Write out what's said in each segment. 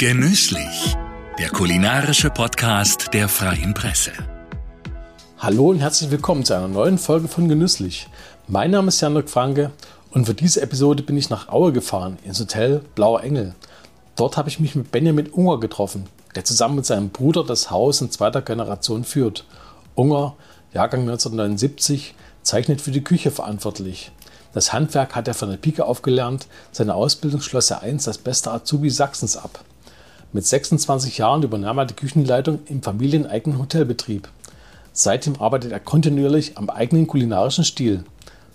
Genüsslich, der kulinarische Podcast der Freien Presse. Hallo und herzlich willkommen zu einer neuen Folge von Genüsslich. Mein Name ist Jan-Dirk Franke und für diese Episode bin ich nach Aue gefahren, ins Hotel Blauer Engel. Dort habe ich mich mit Benjamin Unger getroffen, der zusammen mit seinem Bruder das Haus in zweiter Generation führt. Unger, Jahrgang 1979, zeichnet für die Küche verantwortlich. Das Handwerk hat er von der Pike aufgelernt, seine Ausbildung schloss er einst als bester Azubi Sachsens ab. Mit 26 Jahren übernahm er die Küchenleitung im familieneigenen Hotelbetrieb. Seitdem arbeitet er kontinuierlich am eigenen kulinarischen Stil.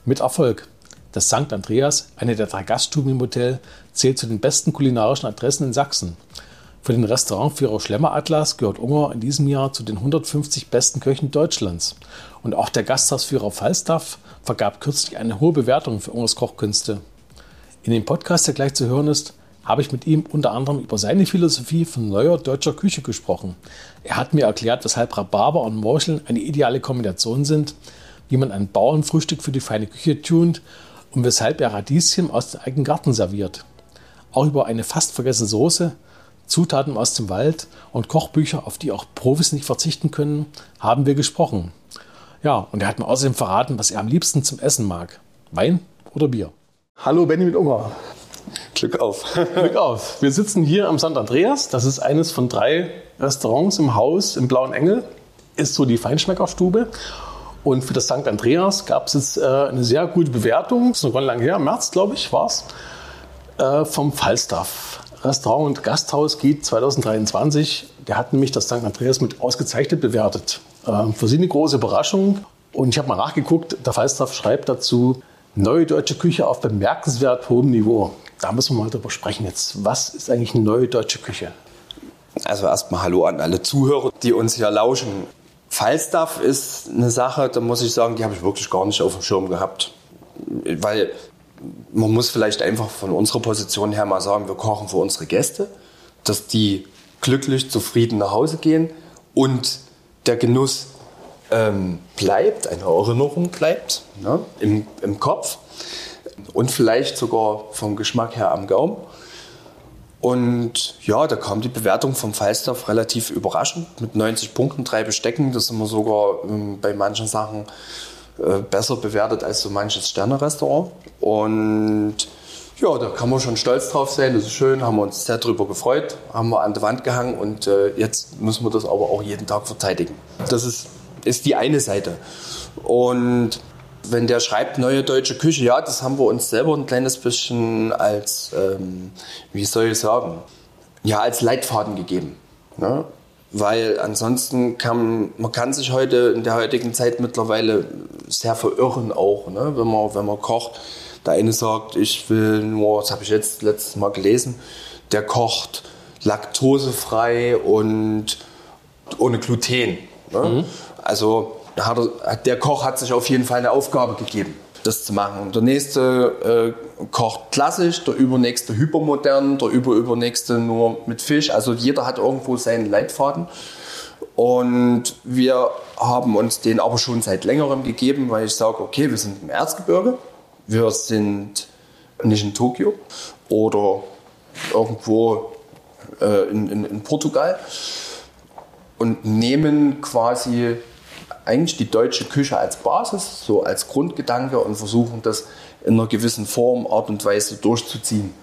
Mit Erfolg. Das St. Andreas, eine der drei Gaststuben im Hotel, zählt zu den besten kulinarischen Adressen in Sachsen. Für den Restaurantführer Schlemmer Atlas gehört Unger in diesem Jahr zu den 150 besten Köchen Deutschlands. Und auch der Gasthausführer Falstaff vergab kürzlich eine hohe Bewertung für Ungers Kochkünste. In dem Podcast, der gleich zu hören ist, habe ich mit ihm unter anderem über seine Philosophie von neuer deutscher Küche gesprochen. Er hat mir erklärt, weshalb Rhabarber und Morcheln eine ideale Kombination sind, wie man ein Bauernfrühstück für die feine Küche tunt und weshalb er Radieschen aus dem eigenen Garten serviert. Auch über eine fast vergessene Soße, Zutaten aus dem Wald und Kochbücher, auf die auch Profis nicht verzichten können, haben wir gesprochen. Ja, und er hat mir außerdem verraten, was er am liebsten zum Essen mag. Wein oder Bier? Hallo Benjamin Unger. Glück auf. Glück auf. Wir sitzen hier am St. Andreas. Das ist eines von drei Restaurants im Haus im Blauen Engel. Ist so die Feinschmeckerstube. Und für das St. Andreas gab es jetzt äh, eine sehr gute Bewertung. Das ist noch lang her, im März, glaube ich, war es. Äh, vom Falstaff. Restaurant und Gasthaus geht 2023. Der hat nämlich das St. Andreas mit ausgezeichnet bewertet. Äh, für Sie eine große Überraschung. Und ich habe mal nachgeguckt. Der Falstaff schreibt dazu, neue deutsche Küche auf bemerkenswert hohem Niveau da müssen wir mal drüber sprechen jetzt. Was ist eigentlich eine neue deutsche Küche? Also erstmal Hallo an alle Zuhörer, die uns hier lauschen. Falstaff ist eine Sache, da muss ich sagen, die habe ich wirklich gar nicht auf dem Schirm gehabt. Weil man muss vielleicht einfach von unserer Position her mal sagen, wir kochen für unsere Gäste, dass die glücklich, zufrieden nach Hause gehen und der Genuss ähm, bleibt, eine Erinnerung bleibt ne, im, im Kopf und vielleicht sogar vom Geschmack her am Gaumen. Und ja, da kam die Bewertung vom Falstaff relativ überraschend mit 90 Punkten, drei Bestecken. Das sind wir sogar ähm, bei manchen Sachen äh, besser bewertet als so manches Sterne-Restaurant. Und ja, da kann man schon stolz drauf sein. Das ist schön, haben wir uns sehr darüber gefreut, haben wir an der Wand gehangen und äh, jetzt müssen wir das aber auch jeden Tag verteidigen. Das ist, ist die eine Seite. Und wenn der schreibt neue deutsche Küche, ja, das haben wir uns selber ein kleines bisschen als, ähm, wie soll ich sagen, ja, als Leitfaden gegeben. Ne? Weil ansonsten kann man kann sich heute in der heutigen Zeit mittlerweile sehr verirren auch, ne? wenn, man, wenn man kocht. Der eine sagt, ich will nur, das habe ich jetzt letztes Mal gelesen, der kocht laktosefrei und ohne Gluten. Ne? Mhm. Also hat er, der Koch hat sich auf jeden Fall eine Aufgabe gegeben, das zu machen. Der nächste äh, kocht klassisch, der übernächste hypermodern, der überübernächste nur mit Fisch. Also jeder hat irgendwo seinen Leitfaden. Und wir haben uns den aber schon seit längerem gegeben, weil ich sage, okay, wir sind im Erzgebirge, wir sind nicht in Tokio oder irgendwo äh, in, in, in Portugal und nehmen quasi eigentlich die deutsche Küche als Basis, so als Grundgedanke und versuchen das in einer gewissen Form, Art und Weise durchzuziehen.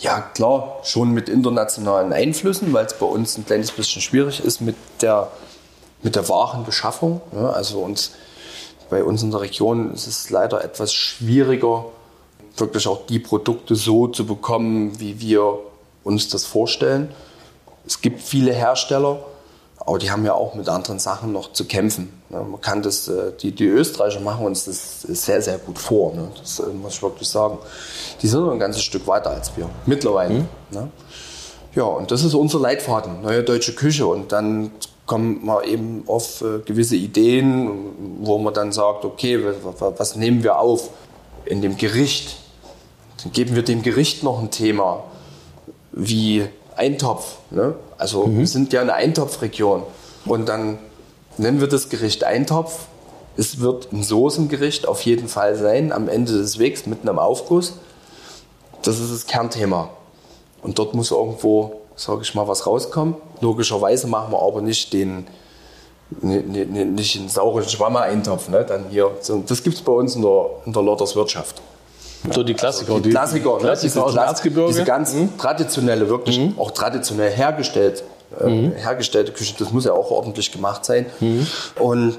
Ja, klar, schon mit internationalen Einflüssen, weil es bei uns ein kleines bisschen schwierig ist mit der, mit der Warenbeschaffung. Ja, also uns, bei uns in der Region ist es leider etwas schwieriger, wirklich auch die Produkte so zu bekommen, wie wir uns das vorstellen. Es gibt viele Hersteller, aber die haben ja auch mit anderen Sachen noch zu kämpfen. Ne? Man kann das, äh, die, die Österreicher machen uns das sehr, sehr gut vor. Ne? Das äh, muss ich wirklich sagen. Die sind ein ganzes Stück weiter als wir. Mittlerweile. Mhm. Ne? Ja, und das ist unser Leitfaden, neue deutsche Küche. Und dann kommt man eben auf äh, gewisse Ideen, wo man dann sagt, okay, was nehmen wir auf in dem Gericht? Dann geben wir dem Gericht noch ein Thema, wie Eintopf. Ne? Also mhm. wir sind ja eine Eintopfregion. Und dann nennen wir das Gericht Eintopf. Es wird ein Soßengericht auf jeden Fall sein, am Ende des Wegs mit einem Aufguss. Das ist das Kernthema. Und dort muss irgendwo sage ich mal, was rauskommt. Logischerweise machen wir aber nicht den, ne, ne, ne, nicht einen sauren Schwammer-Eintopf. Ne? Dann hier, so, das gibt es bei uns in der, in der Lotterswirtschaft. So die Klassiker. Also die Klassiker, ne? Klassiker diese, aus dem Erzgebirge. diese ganz traditionelle, wirklich auch traditionell hergestellt, äh, hergestellte Küche, das muss ja auch ordentlich gemacht sein. Und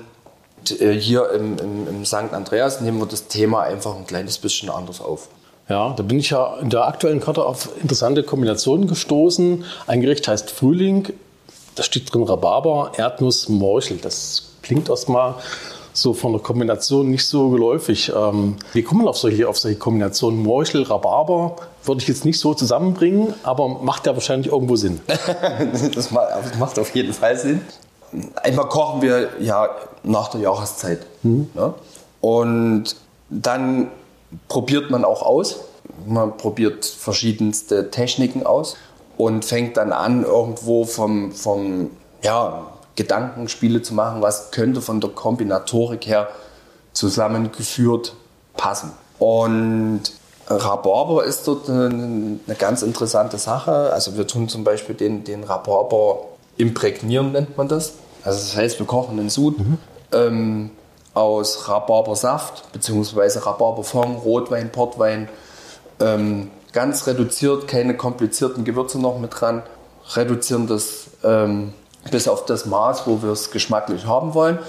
äh, hier im, im, im St. Andreas nehmen wir das Thema einfach ein kleines bisschen anders auf. Ja, da bin ich ja in der aktuellen Karte auf interessante Kombinationen gestoßen. Ein Gericht heißt Frühling. Da steht drin Rhabarber, Erdnuss, Morchel. Das klingt erstmal so von der Kombination nicht so geläufig. Ähm, wie kommt man auf solche, auf solche Kombinationen? Morchel, Rhabarber würde ich jetzt nicht so zusammenbringen, aber macht ja wahrscheinlich irgendwo Sinn. das ma- das macht auf jeden Fall Sinn. Einmal kochen wir ja nach der Jahreszeit. Ne? Und dann probiert man auch aus. Man probiert verschiedenste Techniken aus und fängt dann an, irgendwo vom, vom ja, Gedankenspiele zu machen, was könnte von der Kombinatorik her zusammengeführt passen. Und Rhabarber ist dort eine, eine ganz interessante Sache. Also wir tun zum Beispiel den, den Rhabarber imprägnieren, nennt man das. Also das heißt, wir kochen einen Sud ähm, aus Rhabarbersaft bzw. Rhabarberfond, Rotwein, Portwein, ähm, ganz reduziert, keine komplizierten Gewürze noch mit dran, reduzieren das ähm, bis auf das Maß, wo wir es geschmacklich haben wollen.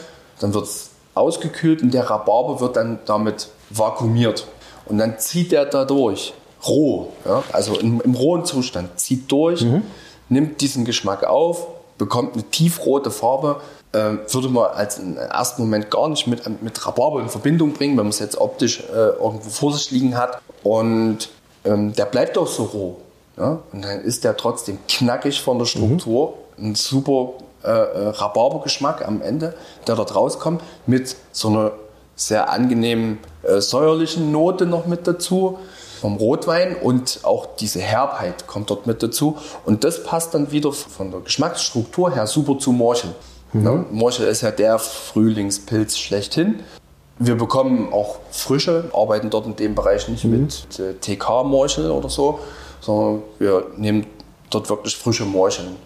Dann wird es ausgekühlt und der Rhabarber wird dann damit vakuumiert. Und dann zieht er da durch, roh, ja? also im, im rohen Zustand, zieht durch, nimmt diesen Geschmack auf, bekommt eine tiefrote Farbe. Äh, würde man als im ersten Moment gar nicht mit, mit Rhabarber in Verbindung bringen, wenn man es jetzt optisch äh, irgendwo vor sich liegen hat. Und ähm, der bleibt auch so roh. Ja? Und dann ist der trotzdem knackig von der Struktur. Ein super äh, äh, Rhabarbergeschmack am Ende, der dort rauskommt, mit so einer sehr angenehmen äh, säuerlichen Note noch mit dazu vom Rotwein und auch diese Herbheit kommt dort mit dazu. Und das passt dann wieder von der Geschmacksstruktur her super zu Morchel. Ne? Morchel ist ja der Frühlingspilz schlechthin. Wir bekommen auch frische, arbeiten dort in dem Bereich nicht mit äh, TK-Morchel oder so, sondern wir nehmen dort wirklich frische Morcheln.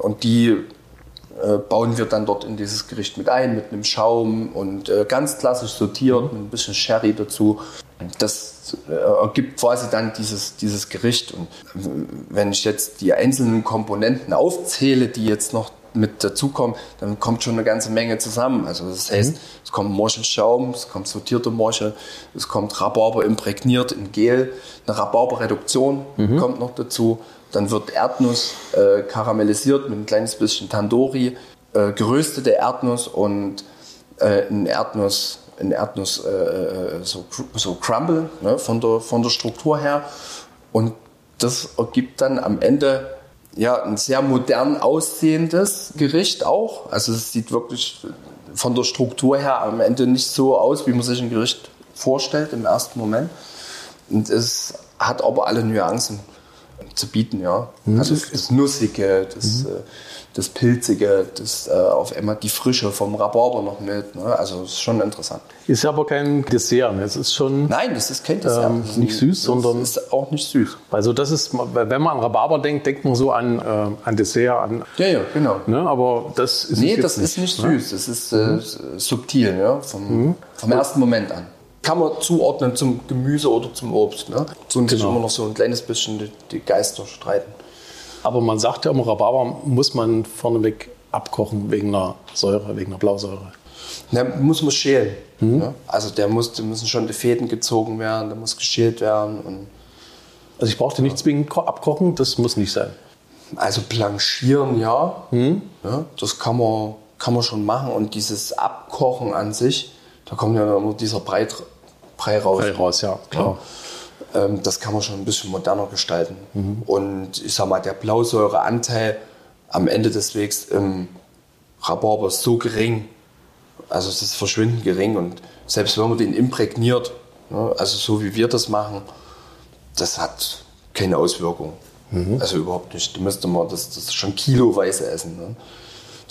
Und die äh, bauen wir dann dort in dieses Gericht mit ein, mit einem Schaum und äh, ganz klassisch sortiert, mit ein bisschen Sherry dazu. Das äh, ergibt quasi dann dieses, dieses Gericht. Und äh, wenn ich jetzt die einzelnen Komponenten aufzähle, die jetzt noch mit dazukommen, dann kommt schon eine ganze Menge zusammen. Also das heißt, es kommt Morchelschaum, es kommt sortierte Morchel, es kommt Rhabarber imprägniert in Gel, eine Rhabarberreduktion kommt noch dazu. Dann wird Erdnuss äh, karamellisiert mit ein kleines bisschen Tandoori, äh, geröstete Erdnuss und äh, ein Erdnuss, ein Erdnuss äh, so, cr- so Crumble ne, von, der, von der Struktur her. Und das ergibt dann am Ende ja, ein sehr modern aussehendes Gericht auch. Also es sieht wirklich von der Struktur her am Ende nicht so aus, wie man sich ein Gericht vorstellt im ersten Moment. Und es hat aber alle Nuancen zu bieten, ja. Also das Nussige, das, äh, das Pilzige, das äh, auf einmal die Frische vom Rhabarber noch mit. Ne? Also es ist schon interessant. Ist ja aber kein Dessert. ne? Es ist schon. Nein, das ist kein Dessert. Ähm, Das ist nicht süß, sondern- ist auch nicht süß. Also das ist, wenn man an Rhabarber denkt, denkt man so an, äh, an Dessert, an, Ja, ja, genau. ne? aber das ist Nee, das ist nicht ne? süß. Das ist äh, subtil, ja, vom, vom ersten Moment an. Kann man zuordnen zum Gemüse oder zum Obst. Ne? So Genau. immer noch so ein kleines bisschen die, die Geister streiten. Aber man sagt ja immer, Rhabarber muss man vorneweg abkochen wegen einer Säure, wegen einer Blausäure. Der muss man schälen. Ne? Also der muss, da müssen schon die Fäden gezogen werden, der muss geschält werden. Und Also ich brauchte nicht zwingend ko- abkochen, das muss nicht sein. also blanchieren, ja. ja das kann man, kann man schon machen. Und dieses Abkochen an sich, da kommt ja immer dieser Brei, Brei raus. Frei raus, ja, klar. Ähm, das kann man schon ein bisschen moderner gestalten. Und ich sag mal, der Blausäureanteil am Ende des Wegs im Rhabarber ist so gering, also es ist verschwindend gering. Und selbst wenn man den imprägniert, ne, also so wie wir das machen, das hat keine Auswirkung. Also überhaupt nicht. Da müsste man das, das schon kiloweise essen. Ne?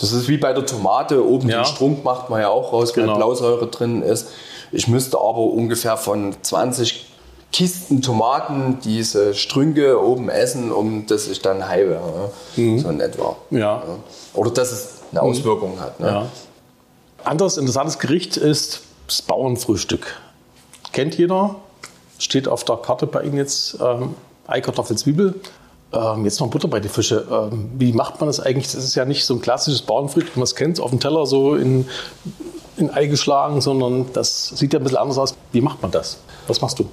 Das ist wie bei der Tomate. Oben Ja. den Strunk macht man ja auch raus, Genau. weil Blausäure drin ist. Ich müsste aber ungefähr von 20 Kisten Tomaten diese Strünke oben essen, um dass ich dann wäre. Ne? So in etwa. Ja. Oder dass es eine Auswirkung hat. Ne? Ja. Anderes interessantes Gericht ist das Bauernfrühstück. Kennt jeder? Steht auf der Karte bei Ihnen jetzt ähm, Ei, Kartoffel, Zwiebel. Ähm, jetzt noch Butter bei den Fische. Ähm, wie macht man das eigentlich? Das ist ja nicht so ein klassisches Bauernfrühstück, wie man es kennt, auf dem Teller so in, in Ei geschlagen, sondern das sieht ja ein bisschen anders aus. Wie macht man das? Was machst du?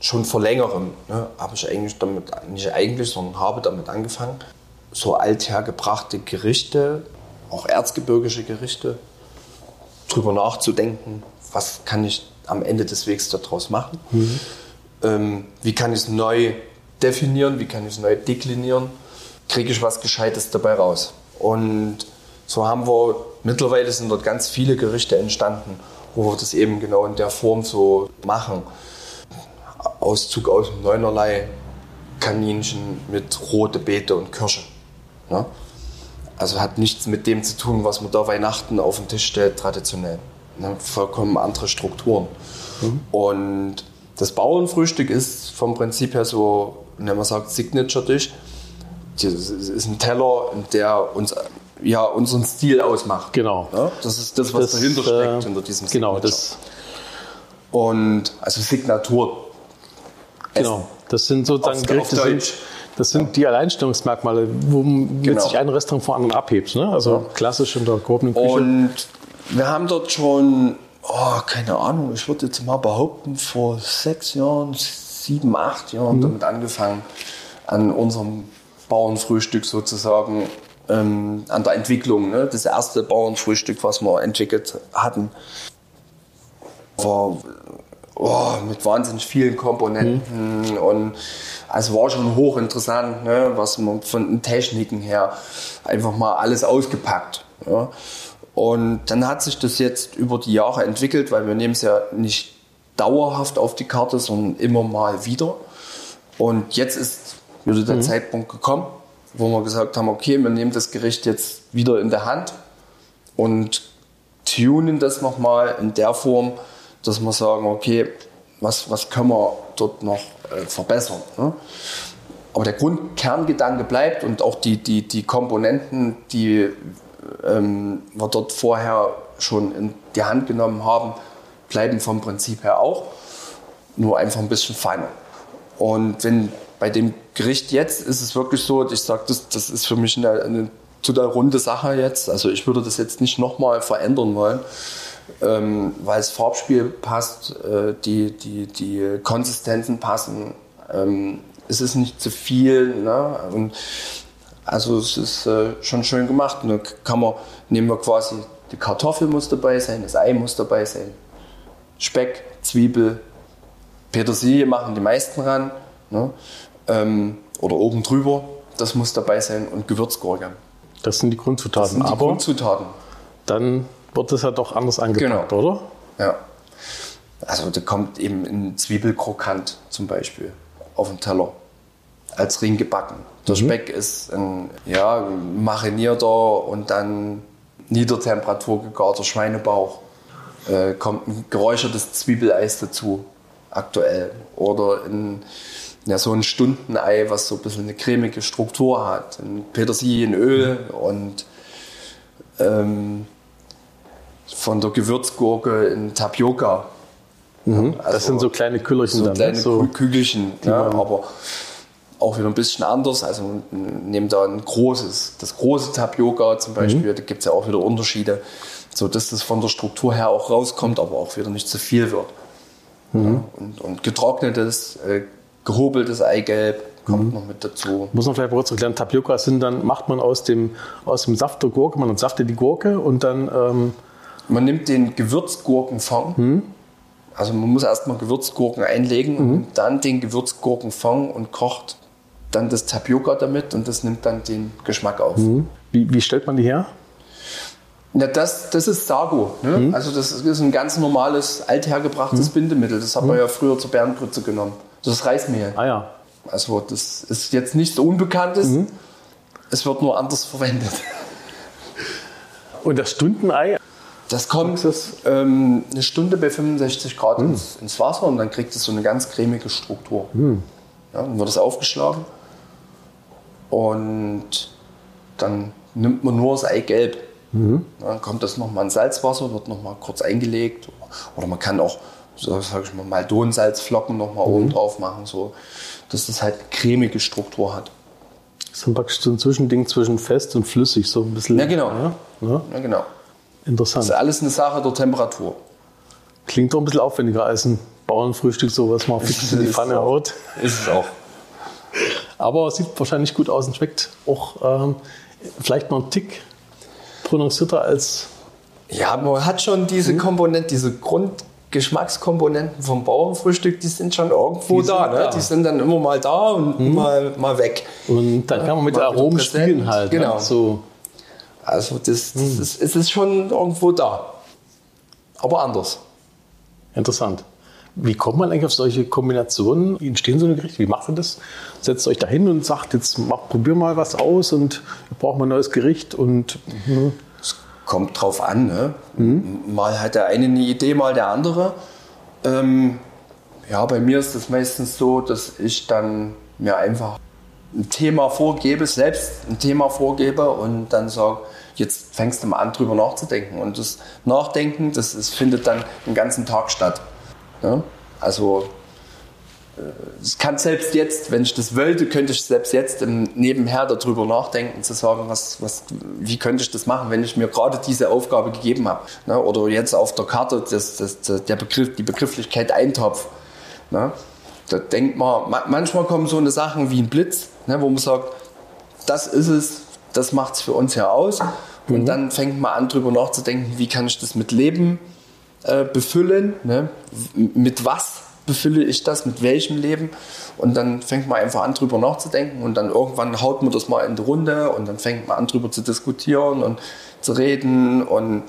Schon vor längerem ne, habe ich eigentlich damit, nicht eigentlich, sondern habe damit angefangen, so althergebrachte Gerichte, auch erzgebirgische Gerichte, drüber nachzudenken, was kann ich am Ende des Wegs daraus machen, ähm, wie kann ich es neu definieren, wie kann ich es neu deklinieren, kriege ich was Gescheites dabei raus. Und so haben wir, mittlerweile sind dort ganz viele Gerichte entstanden, wo wir das eben genau in der Form so machen. Auszug aus dem Neunerlei, Kaninchen mit rote Beete und Kirsche. Ne? Also hat nichts mit dem zu tun, was man da Weihnachten auf den Tisch stellt, traditionell. Ne? Vollkommen andere Strukturen. Und das Bauernfrühstück ist vom Prinzip her so, wenn man sagt, Signature-Dish. Das ist ein Teller, der uns ja unseren Stil ausmacht. Genau. Ja? Das ist das, was Das, dahinter steckt, äh, hinter diesem Genau, Signature. das, Und also Signatur. genau. das sind sozusagen Gerichte, sind, das sind die Alleinstellungsmerkmale, womit Genau. sich ein Restaurant vor anderen abhebt. Ne? Also klassisch in der gehobenen Küche. Und wir haben dort schon, oh, keine Ahnung, ich würde jetzt mal behaupten, vor sechs Jahren, sieben, acht Jahren damit angefangen, an unserem Bauernfrühstück sozusagen, ähm, an der Entwicklung. Ne? Das erste Bauernfrühstück, was wir entwickelt hatten, war oh, mit wahnsinnig vielen Komponenten und also war schon hochinteressant, ne, was man von den Techniken her einfach mal alles ausgepackt. Ja. Und dann hat sich das jetzt über die Jahre entwickelt, weil wir nehmen es ja nicht dauerhaft auf die Karte, sondern immer mal wieder. Und jetzt ist wieder der Zeitpunkt gekommen, wo wir gesagt haben, okay, wir nehmen das Gericht jetzt wieder in der Hand und tunen das nochmal in der Form, dass wir sagen, okay, was, was können wir dort noch äh, verbessern. Ne? Aber der Grundkerngedanke bleibt und auch die, die, die Komponenten, die ähm, wir dort vorher schon in die Hand genommen haben, bleiben vom Prinzip her auch, nur einfach ein bisschen feiner. Und wenn bei dem Gericht jetzt ist es wirklich so, ich sage, das, das ist für mich eine, eine total runde Sache jetzt. Also ich würde das jetzt nicht nochmal verändern wollen, ähm, weil das Farbspiel passt, äh, die, die, die Konsistenzen passen. Ähm, es ist nicht zu viel. Ne? Und also es ist äh, schon schön gemacht. Und dann kann man, nehmen wir quasi, die Kartoffel muss dabei sein, das Ei muss dabei sein, Speck, Zwiebel, Petersilie machen die meisten ran. Ne? Ähm, oder oben drüber, das muss dabei sein und Gewürzgurke. das sind die Grundzutaten. Das sind die Aber Grundzutaten. dann wird es ja doch anders angepackt, Genau. oder? Ja. Also da kommt eben ein Zwiebelkrokant zum Beispiel auf den Teller als Ring gebacken. Der Speck ist ein ja, marinierter und dann Niedertemperatur gegarter Schweinebauch. Äh, kommt ein geräuchertes Zwiebeleis dazu, aktuell. Oder ein, ja, so ein Stundenei, was so ein bisschen eine cremige Struktur hat. Ein Petersilienöl und ähm, von der Gewürzgurke in Tapioca. Mhm. das sind so kleine Küllerchen so dann. kleine ne? so, Kü- Kügelchen, ja, aber auch wieder ein bisschen anders. Also nehmen da ein großes, das große Tapioca zum Beispiel, Mhm. da gibt es ja auch wieder Unterschiede, so dass das von der Struktur her auch rauskommt, aber auch wieder nicht zu viel wird. Mhm. Ja, und, und getrocknetes, äh, gehobeltes Eigelb kommt Mhm. noch mit dazu. muss man vielleicht kurz erklären, Tapioca sind dann, macht man aus dem, aus dem Saft der Gurke, man entsaftet die Gurke und dann, ähm, Man nimmt den Gewürzgurkenfond. Mhm. Also man muss erstmal Gewürzgurken einlegen und dann den Gewürzgurkenfond und kocht dann das Tapioca damit und das nimmt dann den Geschmack auf. wie, wie stellt man die her? Ja, das, das ist Sago. Ne? Mhm. Also das ist ein ganz normales, althergebrachtes Bindemittel. Das hat man ja früher zur Bärengrütze genommen. Das Reismehl. Ah ja, Also das ist jetzt nichts Unbekanntes. Mhm. Es wird nur anders verwendet. und das Stundenei, Das kommt ähm, eine Stunde bei 65 Grad Hm. ins, ins Wasser und dann kriegt es so eine ganz cremige Struktur. Ja, dann wird es aufgeschlagen und dann nimmt man nur das Eigelb. Mhm. Dann kommt das nochmal in Salzwasser, wird nochmal kurz eingelegt. Oder man kann auch, so sag ich mal, Maldonsalzflocken nochmal Mhm. oben drauf machen, so, dass das halt eine cremige Struktur hat. Das ist dann praktisch so ein Zwischending zwischen fest und flüssig, so ein bisschen. Ja, genau. Ja, ja. Ja, genau. Interessant. Das ist alles eine Sache der Temperatur. Klingt doch ein bisschen aufwendiger als ein Bauernfrühstück, so was man fix in die Pfanne haut. Ist es auch. Aber sieht wahrscheinlich gut aus und schmeckt auch ähm, vielleicht noch einen Tick prononcierter als. Ja, man hat schon diese Mhm. Komponenten, diese Grundgeschmackskomponenten vom Bauernfrühstück, die sind schon irgendwo Die da, ne? da. Mhm. Die sind dann immer mal da und mal, mal weg. Und dann kann man mit Mal Aromen spielen halt. Genau. Ne? So, Also das, das Mhm. ist, es ist schon irgendwo da. Aber anders. interessant. Wie kommt man eigentlich auf solche Kombinationen? Wie entstehen so eine Gerichte? Wie macht ihr das? Setzt euch da hin und sagt, jetzt mach, probier mal was aus und wir brauchen mal ein neues Gericht und Es kommt drauf an. Ne? Mhm. Mal hat der eine eine Idee, mal der andere. Ähm, ja, bei mir ist es meistens so, dass ich dann mir einfach ein Thema vorgebe, selbst ein Thema vorgebe und dann sage, jetzt fängst du mal an, drüber nachzudenken. Und das Nachdenken, das, das findet dann den ganzen Tag statt. Ne? Also es kann selbst jetzt, wenn ich das wollte, könnte ich selbst jetzt im nebenher darüber nachdenken, zu sagen, was, was, wie könnte ich das machen, wenn ich mir gerade diese Aufgabe gegeben habe. Ne? Oder jetzt auf der Karte das, das, der Begriff, die Begrifflichkeit Eintopf. Ne? Da denkt man, ma- manchmal kommen so eine Sachen wie ein Blitz, ne, wo man sagt, das ist es, das macht es für uns ja aus. Und dann fängt man an, drüber nachzudenken, wie kann ich das mit Leben äh, befüllen, ne? Mit was befülle ich das, mit welchem Leben. Und dann fängt man einfach an, drüber nachzudenken und dann irgendwann haut man das mal in die Runde und dann fängt man an, drüber zu diskutieren und zu reden und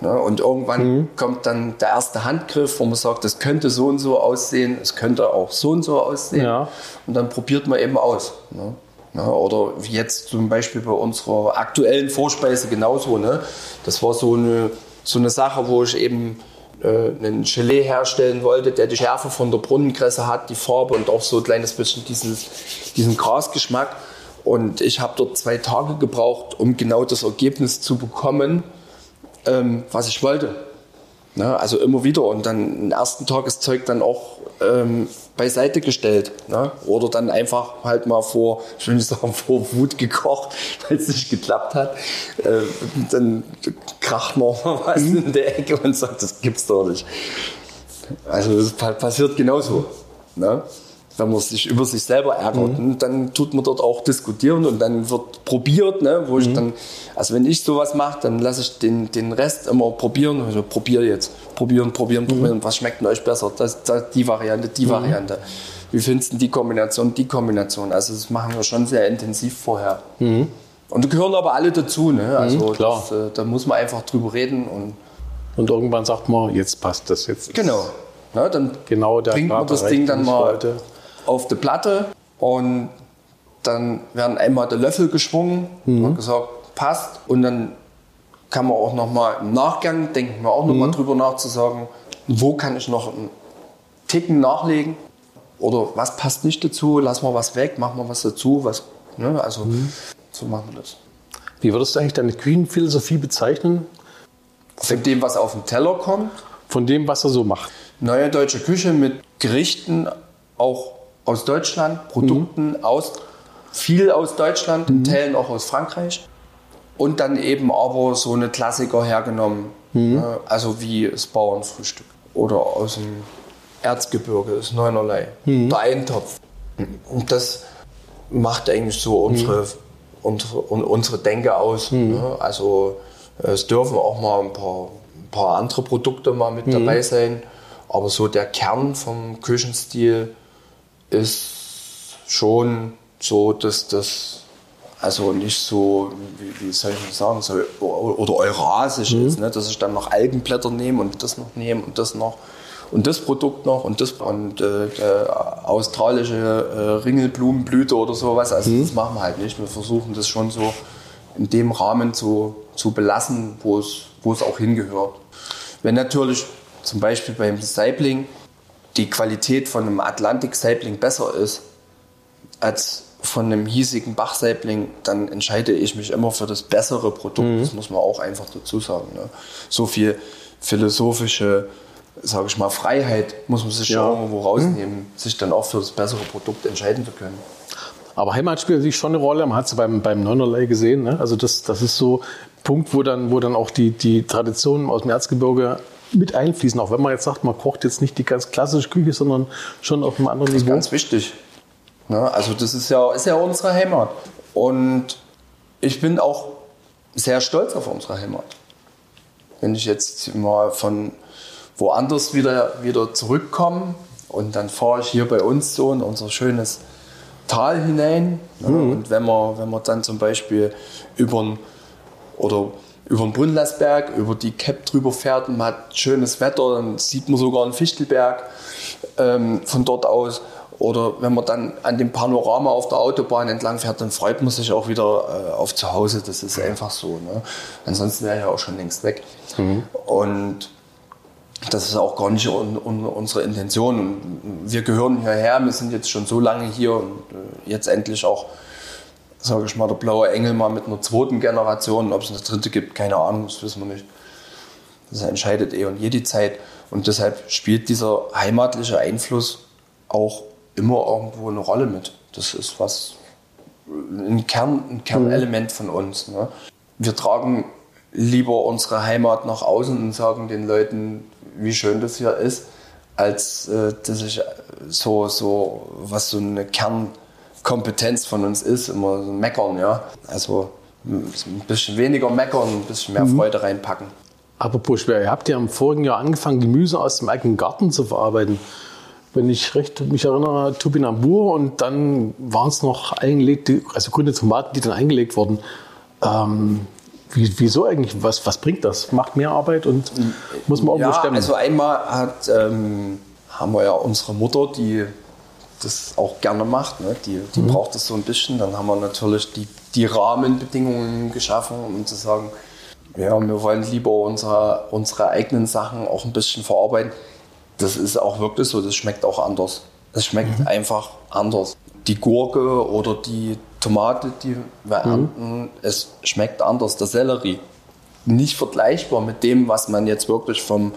Ne, und irgendwann kommt dann der erste Handgriff, wo man sagt, das könnte so und so aussehen, es könnte auch so und so aussehen. Ja. Und dann probiert man eben aus. Ne? Ja, oder wie jetzt zum Beispiel bei unserer aktuellen Vorspeise genauso. Ne? Das war so eine, so eine Sache, wo ich eben einen Gelee herstellen wollte, der die Schärfe von der Brunnenkresse hat, die Farbe und auch so ein kleines bisschen dieses, diesen Grasgeschmack. Und ich habe dort zwei Tage gebraucht, um genau das Ergebnis zu bekommen, ähm, was ich wollte. Ne? Also immer wieder und dann den ersten Tag das Zeug dann auch ähm, beiseite gestellt. Ne? Oder dann einfach halt mal vor, ich will nicht sagen vor Wut gekocht, weil es nicht geklappt hat. Äh, dann kracht man mal was in der Ecke und sagt, das gibt's doch nicht. Also das pa- passiert genauso. Ne? Wenn man sich über sich selber ärgert, und dann tut man dort auch diskutieren und dann wird probiert, ne? wo ich dann, also wenn ich sowas mache, dann lasse ich den, den Rest immer probieren. Also probier jetzt, probieren, probieren, probieren. Was schmeckt denn euch besser? Das, das, die Variante, die Variante. Wie findest du die Kombination, die Kombination? Also das machen wir schon sehr intensiv vorher. Und da gehören aber alle dazu. Ne? Also klar. Das, äh, da muss man einfach drüber reden und Und irgendwann sagt man, jetzt passt das jetzt. Genau. Ja, dann Genau bringt man das Ding dann mal wollte. Auf die Platte und dann werden einmal der Löffel geschwungen Mhm. und gesagt, passt. Und dann kann man auch noch mal im Nachgang, denken wir auch noch Mhm. drüber nachzusagen, wo kann ich noch einen Ticken nachlegen oder was passt nicht dazu, lass mal was weg, mach mal was dazu. Was, ne? Also Mhm. so machen wir das. Wie würdest du eigentlich deine Küchenphilosophie bezeichnen? Von dem, was auf den Teller kommt, Von dem, was er so macht. Neue deutsche Küche mit Gerichten auch aus Deutschland, Produkten aus viel aus Deutschland, in Teilen auch aus Frankreich. Und dann eben aber so eine Klassiker hergenommen, ne? also wie das Bauernfrühstück oder aus dem Erzgebirge, das Neunerlei, der Eintopf. Und das macht eigentlich so unsere, unsere, un- unsere Denke aus. Ne? Also äh, es dürfen auch mal ein paar, ein paar andere Produkte mal mit dabei sein. Aber so der Kern vom Küchenstil ist schon so, dass das also nicht so, wie, wie soll ich sagen, so, oder eurasisch ist, ne? dass ich dann noch Algenblätter nehme und das noch nehme und das noch und das Produkt noch und das und äh, australische äh, Ringelblumenblüte oder sowas. Also das machen wir halt nicht. Wir versuchen das schon so in dem Rahmen zu, zu belassen, wo es, wo es auch hingehört. Wenn natürlich zum Beispiel beim Saibling die Qualität von einem Atlantik-Saibling besser ist als von einem hiesigen Bachsaibling, dann entscheide ich mich immer für das bessere Produkt. Mhm. Das muss man auch einfach dazu sagen. Ne? So viel philosophische, sage ich mal, Freiheit muss man sich ja. irgendwo rausnehmen, mhm. sich dann auch für das bessere Produkt entscheiden zu können. Aber Heimat spielt natürlich schon eine Rolle. Man hat es beim, beim Neunerlei gesehen. Ne? Also das, das ist so ein Punkt, wo dann, wo dann auch die, die Traditionen aus dem Erzgebirge mit einfließen. Auch wenn man jetzt sagt, man kocht jetzt nicht die ganz klassische Küche, sondern schon auf einem anderen Niveau. Das ist ganz wichtig. Ne? Also das ist ja, ist ja unsere Heimat. Und ich bin auch sehr stolz auf unsere Heimat. Wenn ich jetzt mal von woanders wieder, wieder zurückkomme und dann fahre ich hier bei uns so in unser schönes Tal hinein. Ne? Mhm. Und wenn man, wenn man dann zum Beispiel über oder über den Brunnersberg, über die Cap drüber fährt und man hat schönes Wetter, dann sieht man sogar einen Fichtelberg ähm, von dort aus. Oder wenn man dann an dem Panorama auf der Autobahn entlang fährt, dann freut man sich auch wieder äh, auf zu Hause. Das ist einfach so. Ne? Ansonsten wäre ich ja auch schon längst weg. Mhm. Und das ist auch gar nicht un, un, unsere Intention. Und wir gehören hierher, wir sind jetzt schon so lange hier und äh, jetzt endlich auch, sage ich mal, der blaue Engel mal mit einer zweiten Generation. Ob es eine dritte gibt, keine Ahnung, das wissen wir nicht. Das entscheidet eh und je die Zeit. Und deshalb spielt dieser heimatliche Einfluss auch immer irgendwo eine Rolle mit. Das ist was, ein, Kern, ein Kernelement von uns. Ne? Wir tragen lieber unsere Heimat nach außen und sagen den Leuten, wie schön das hier ist, als äh, dass ich so, so, was so eine Kernkompetenz von uns ist, immer so meckern, ja. Also ein bisschen weniger meckern, ein bisschen mehr mhm. Freude reinpacken. Apropos schwer, ihr habt ja im vorigen Jahr angefangen, Gemüse aus dem eigenen Garten zu verarbeiten. Wenn ich recht mich erinnere, Tupinambur und dann waren es noch eingelegte, also grüne Tomaten, die dann eingelegt wurden. Ähm, wie, wieso eigentlich? Was, was bringt das? Macht mehr Arbeit und muss man irgendwo ja, stemmen? Also einmal hat, ähm, haben wir ja unsere Mutter, die das auch gerne macht. Ne? Die, die mhm. braucht das so ein bisschen. Dann haben wir natürlich die, die Rahmenbedingungen geschaffen, um zu sagen, ja, wir wollen lieber unsere, unsere eigenen Sachen auch ein bisschen verarbeiten. Das ist auch wirklich so, das schmeckt auch anders. Es schmeckt mhm. einfach anders. Die Gurke oder die Tomate, die wir mhm. ernten, es schmeckt anders. Der Sellerie, nicht vergleichbar mit dem, was man jetzt wirklich vom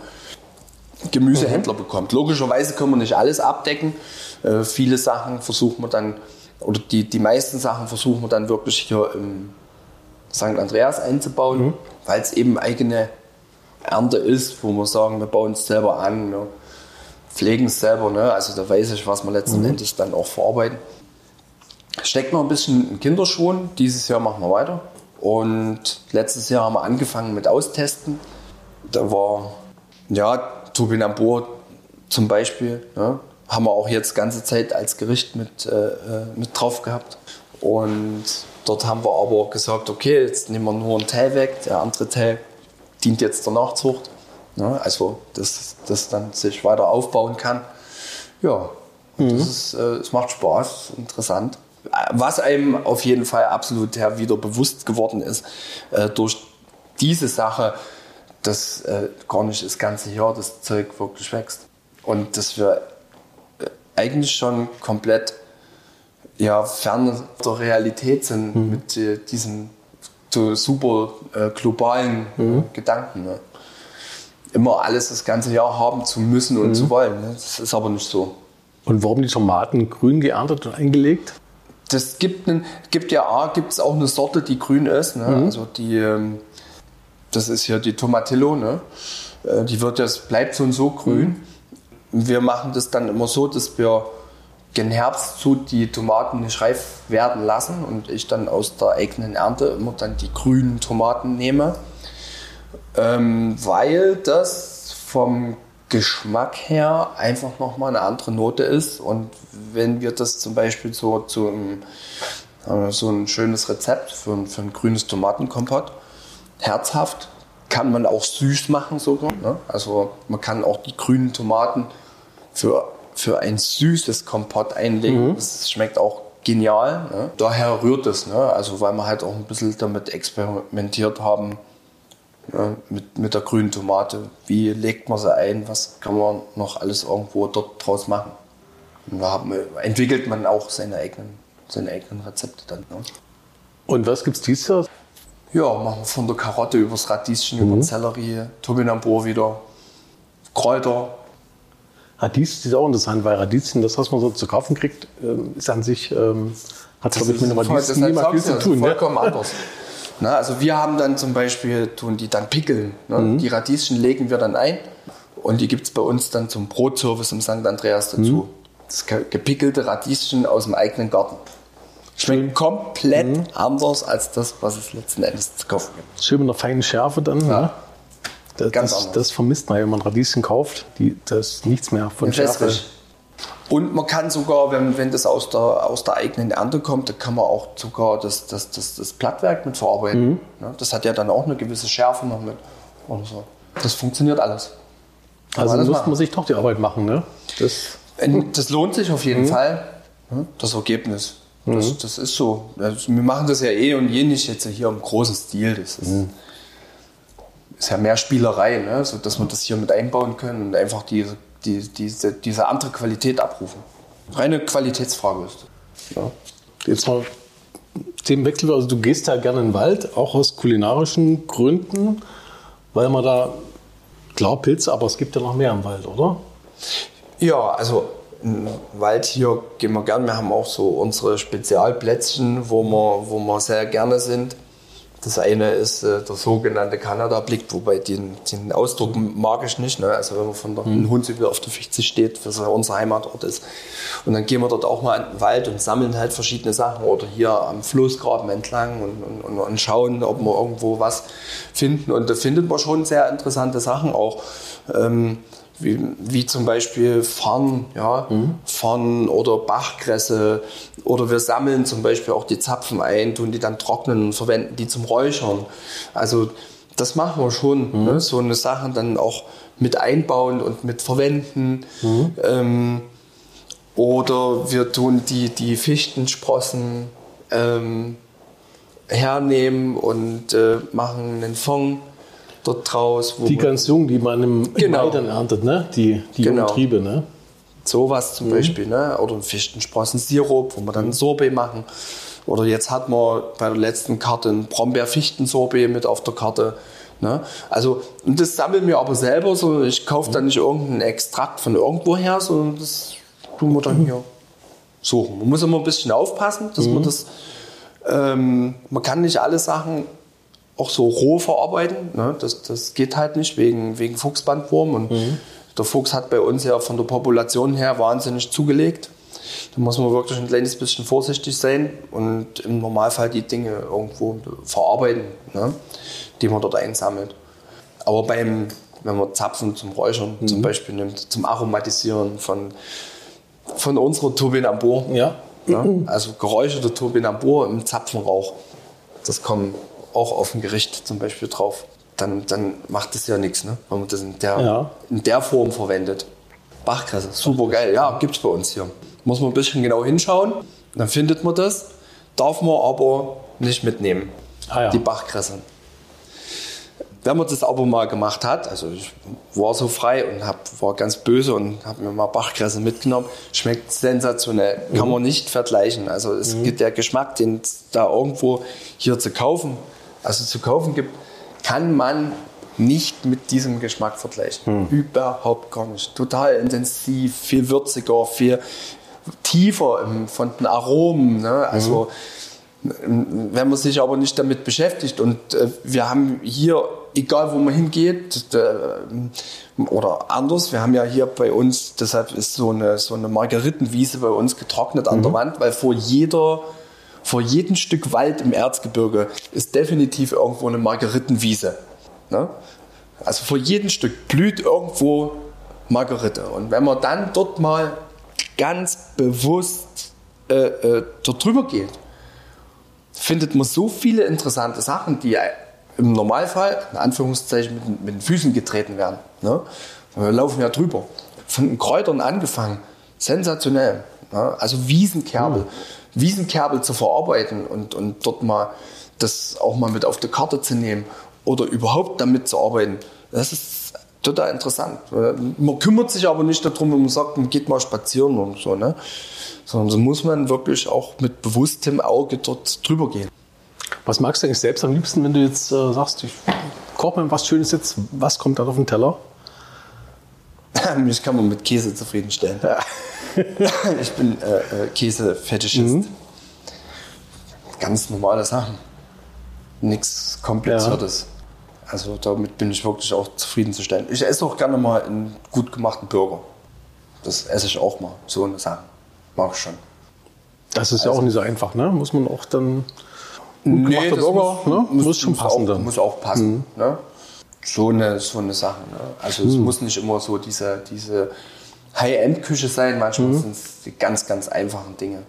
Gemüsehändler mhm. bekommt. Logischerweise können wir nicht alles abdecken. Äh, viele Sachen versuchen wir dann, oder die, die meisten Sachen versuchen wir dann wirklich hier im St. Andreas einzubauen, mhm. weil es eben eigene Ernte ist, wo wir sagen, wir bauen es selber an, wir pflegen es selber. Ne? Also da weiß ich, was wir letzten mhm. Endes dann auch verarbeiten. Steckt noch ein bisschen in Kinderschuhen. Dieses Jahr machen wir weiter. Und letztes Jahr haben wir angefangen mit Austesten. Da war, ja, Turbinambur zum Beispiel. Ne? Haben wir auch jetzt ganze Zeit als Gericht mit, äh, äh, mit drauf gehabt. Und dort haben wir aber gesagt, okay, jetzt nehmen wir nur einen Teil weg. Der andere Teil dient jetzt der Nachzucht. Ne? Also, dass das dann sich weiter aufbauen kann. Ja, mhm. das ist, äh, es macht Spaß, interessant was einem auf jeden Fall absolut ja, wieder bewusst geworden ist, äh, durch diese Sache, dass äh, gar nicht das ganze Jahr das Zeug wirklich wächst. Und dass wir eigentlich schon komplett ja, fern der Realität sind mhm. mit äh, diesen so super äh, globalen mhm. Gedanken. Ne? Immer alles das ganze Jahr haben zu müssen und mhm. zu wollen. Ne? Das ist aber nicht so. Und warum die Tomaten grün geerntet und eingelegt? das gibt, einen, gibt ja A, gibt es auch eine Sorte, die grün ist. Ne? Mhm. Also die, ähm, das ist hier die Tomatillo. Ne? Äh, die wird das bleibt so und so grün. Wir machen das dann immer so, dass wir gen Herbst zu die Tomaten nicht reif werden lassen und ich dann aus der eigenen Ernte immer dann die grünen Tomaten nehme, ähm, weil das vom Geschmack her einfach nochmal eine andere Note ist. Und wenn wir das zum Beispiel so zu einem, so ein schönes Rezept für ein, für ein grünes Tomatenkompott, herzhaft, kann man auch süß machen sogar. Ne? Also man kann auch die grünen Tomaten für, für ein süßes Kompott einlegen. Mhm. Das schmeckt auch genial. Ne? Daher rührt es, ne? also weil wir halt auch ein bisschen damit experimentiert haben ja, mit, mit der grünen Tomate. Wie legt man sie ein? Was kann man noch alles irgendwo dort draus machen? Und da haben, entwickelt man auch seine eigenen, seine eigenen Rezepte dann. Ne? Und was gibt es dieses Jahr? Ja, machen wir von der Karotte übers Radieschen, mhm. über den Sellerie, Turbinambur wieder, Kräuter. Radieschen ist auch interessant, weil Radieschen, das, was man so zu kaufen kriegt, ähm, ist an sich, ähm, hat glaube ich mit einem Radieschen niemals viel zu tun. Ne? Vollkommen ne? anders. Na, also wir haben dann zum Beispiel, tun die dann pickeln. Ne? Mhm. Die Radieschen legen wir dann ein und die gibt es bei uns dann zum Brotservice im St. Andreas dazu. Mhm. Das gepickelte Radieschen aus dem eigenen Garten. Schmeckt komplett mhm. anders als das, was es letzten Endes zu kaufen gibt. Schön mit einer feinen Schärfe dann. Ja. Ne? Das, Ganz das, das, vermisst man, wenn man Radieschen kauft. Die, das ist nichts mehr von Schärfe. Und man kann sogar, wenn, wenn das aus der, aus der eigenen Ernte kommt, da kann man auch sogar das, das, das, das Blattwerk mit verarbeiten. Mhm. Das hat ja dann auch eine gewisse Schärfe noch mit. Oder so. Das funktioniert alles. Kann also muss man sich doch die Arbeit machen, ne? Das, das lohnt sich auf jeden mhm. Fall, das Ergebnis. Das, mhm. das ist so. Also wir machen das ja eh und je nicht jetzt hier im großen Stil. Das ist, mhm. Ist ja mehr Spielerei, ne? so dass wir das hier mit einbauen können und einfach diese, die, diese, diese andere Qualität abrufen. Reine Qualitätsfrage ist. Ja. Jetzt mal Themenwechsel. Also du gehst ja gerne in den Wald, auch aus kulinarischen Gründen, weil man da, klar Pilze, aber es gibt ja noch mehr im Wald, oder? Ja, also im Wald hier gehen wir gern. Wir haben auch so unsere Spezialplätzchen, wo wir, wo wir sehr gerne sind. Das eine ist äh, der sogenannte Kanada-Blick, wobei den, den Ausdruck mag ich nicht. Ne? Also wenn man von der mhm. Hunsrück auf der Fichte steht, was ja unser Heimatort ist. Und dann gehen wir dort auch mal in den Wald und sammeln halt verschiedene Sachen oder hier am Flussgraben entlang und, und, und schauen, ob wir irgendwo was finden. Und da findet man schon sehr interessante Sachen auch. Ähm, wie, wie zum Beispiel Farn, ja, mhm. Farn oder Bachkresse. Oder wir sammeln zum Beispiel auch die Zapfen ein, tun die dann trocknen und verwenden die zum Räuchern. Also das machen wir schon. Mhm. Ne? So eine Sache dann auch mit einbauen und mit verwenden. Mhm. Ähm, oder wir tun die, die Fichtensprossen ähm, hernehmen und äh, machen einen Fond dort draus. die ganz jung, die man im, genau. Mai dann erntet, ne? die, die genau. jungen Triebe. Ne? Sowas zum mhm. Beispiel. Ne? Oder ein Fichtensprossensirup, wo wir dann ein Sorbet machen. Oder jetzt hat man bei der letzten Karte ein Brombeer-Fichten-Sorbet mit auf der Karte. Ne? Also, und das sammeln wir aber selber. So, ich kaufe mhm. dann nicht irgendeinen Extrakt von irgendwo her, sondern das tun wir dann mhm. hier suchen. Man muss immer ein bisschen aufpassen, dass mhm. man das. Ähm, man kann nicht alle Sachen auch so roh verarbeiten. Ne? Das, das geht halt nicht wegen, wegen Fuchsbandwurm. Und mhm. der Fuchs hat bei uns ja von der Population her wahnsinnig zugelegt. Da muss man wirklich ein kleines bisschen vorsichtig sein und im Normalfall die Dinge irgendwo verarbeiten, ne? die man dort einsammelt. Aber beim, wenn man Zapfen zum Räuchern mhm. zum Beispiel nimmt, zum Aromatisieren von, von unserer Turbinambur, ja. ne? also geräucherte Turbinambur im Zapfenrauch, das kommt auch auf dem Gericht zum Beispiel drauf, dann, dann macht das ja nichts, ne? wenn man das in der, ja. in der Form verwendet. Bachkresse, super geil, ja, gibt es bei uns hier. Muss man ein bisschen genau hinschauen, dann findet man das, darf man aber nicht mitnehmen, ah, ja. die Bachkresse. Wenn man das aber mal gemacht hat, also ich war so frei und hab, war ganz böse und habe mir mal Bachkresse mitgenommen, schmeckt sensationell, kann mhm. man nicht vergleichen. Also es mhm. gibt der Geschmack, den da irgendwo hier zu kaufen, also zu kaufen gibt, kann man nicht mit diesem Geschmack vergleichen. Hm. Überhaupt gar nicht. Total intensiv, viel würziger, viel tiefer von den Aromen. Ne? Also mhm. wenn man sich aber nicht damit beschäftigt und äh, wir haben hier, egal wo man hingeht, äh, oder anders, wir haben ja hier bei uns, deshalb ist so eine, so eine Margeritenwiese bei uns getrocknet an mhm. der Wand, weil vor jeder vor jedem Stück Wald im Erzgebirge ist definitiv irgendwo eine Margeritenwiese. Ne? Also vor jedem Stück blüht irgendwo Margerite. Und wenn man dann dort mal ganz bewusst äh, äh, drüber geht, findet man so viele interessante Sachen, die im Normalfall, in Anführungszeichen, mit, mit den Füßen getreten werden. Ne? Wir laufen ja drüber. Von den Kräutern angefangen, sensationell. Ja? Also Wiesenkerbel, Wiesenkerbel zu verarbeiten und, und dort mal das auch mal mit auf die Karte zu nehmen oder überhaupt damit zu arbeiten, das ist total interessant. Man kümmert sich aber nicht darum, wenn man sagt, man geht mal spazieren und so, ne? Sondern so muss man wirklich auch mit bewusstem Auge dort drüber gehen. Was magst du eigentlich selbst am liebsten, wenn du jetzt äh, sagst, ich koche mir was Schönes jetzt, was kommt dann auf den Teller? Mich kann man mit Käse zufriedenstellen. Ja. ich bin äh, äh, Käsefetischist. Mhm. Ganz normale Sachen. Nichts Kompliziertes. Ja. Also damit bin ich wirklich auch zufriedenzustellen. Ich esse auch gerne mal einen gut gemachten Burger. Das esse ich auch mal, so eine Sache. Mag ich schon. Das ist also, ja auch nicht so einfach, ne? Muss man auch dann gut nee, Burger, muss, ne? muss, muss, schon passen auch, dann. Muss auch passen. Mhm. Ne? So eine, so eine Sache. Ne? Also mhm. es muss nicht immer so diese, diese High-End-Küche sein. Manchmal mhm. sind es die ganz, ganz einfachen Dinge,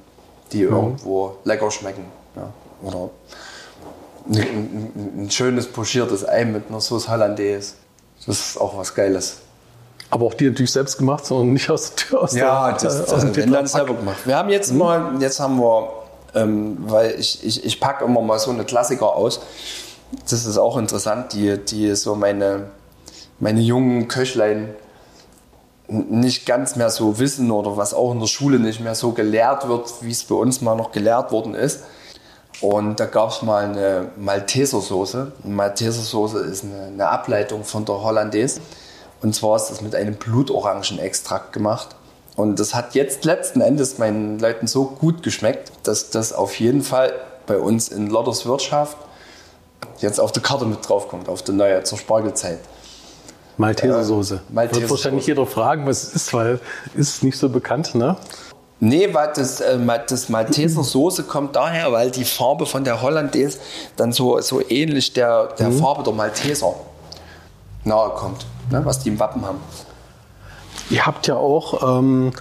die mhm. irgendwo lecker schmecken. Ja? Oder ein, ein, ein, schönes pochiertes Ei mit einer Sauce Hollandaise. Das ist auch was Geiles. Aber auch die natürlich selbst gemacht, sondern nicht aus der Tür aus Ja, der, das, das, das dann selber gemacht. Wir haben jetzt mhm. mal, jetzt haben wir, ähm, weil ich, ich, ich packe immer mal so eine Klassiker aus. Das ist auch interessant, die, die so meine, meine jungen Köchlein nicht ganz mehr so wissen oder was auch in der Schule nicht mehr so gelehrt wird, wie es bei uns mal noch gelehrt worden ist. Und da gab es mal eine Maltesersoße. Maltesersoße ist eine, eine, Ableitung von der Hollandaise. Und zwar ist das mit einem Blutorangenextrakt gemacht. Und das hat jetzt letzten Endes meinen Leuten so gut geschmeckt, dass das auf jeden Fall bei uns in Lodders Wirtschaft jetzt auf der Karte mit draufkommt, auf der neue zur Spargelzeit. Maltesersoße. Äh, Malteser Wird wahrscheinlich jeder fragen, was es ist, weil ist nicht so bekannt, ne? Nee, weil das, äh, das Malteser Soße kommt daher, weil die Farbe von der Hollandaise dann so, so ähnlich der, der mhm. Farbe der Malteser nahe kommt, ne, was die im Wappen haben. Ihr habt ja auch ähm,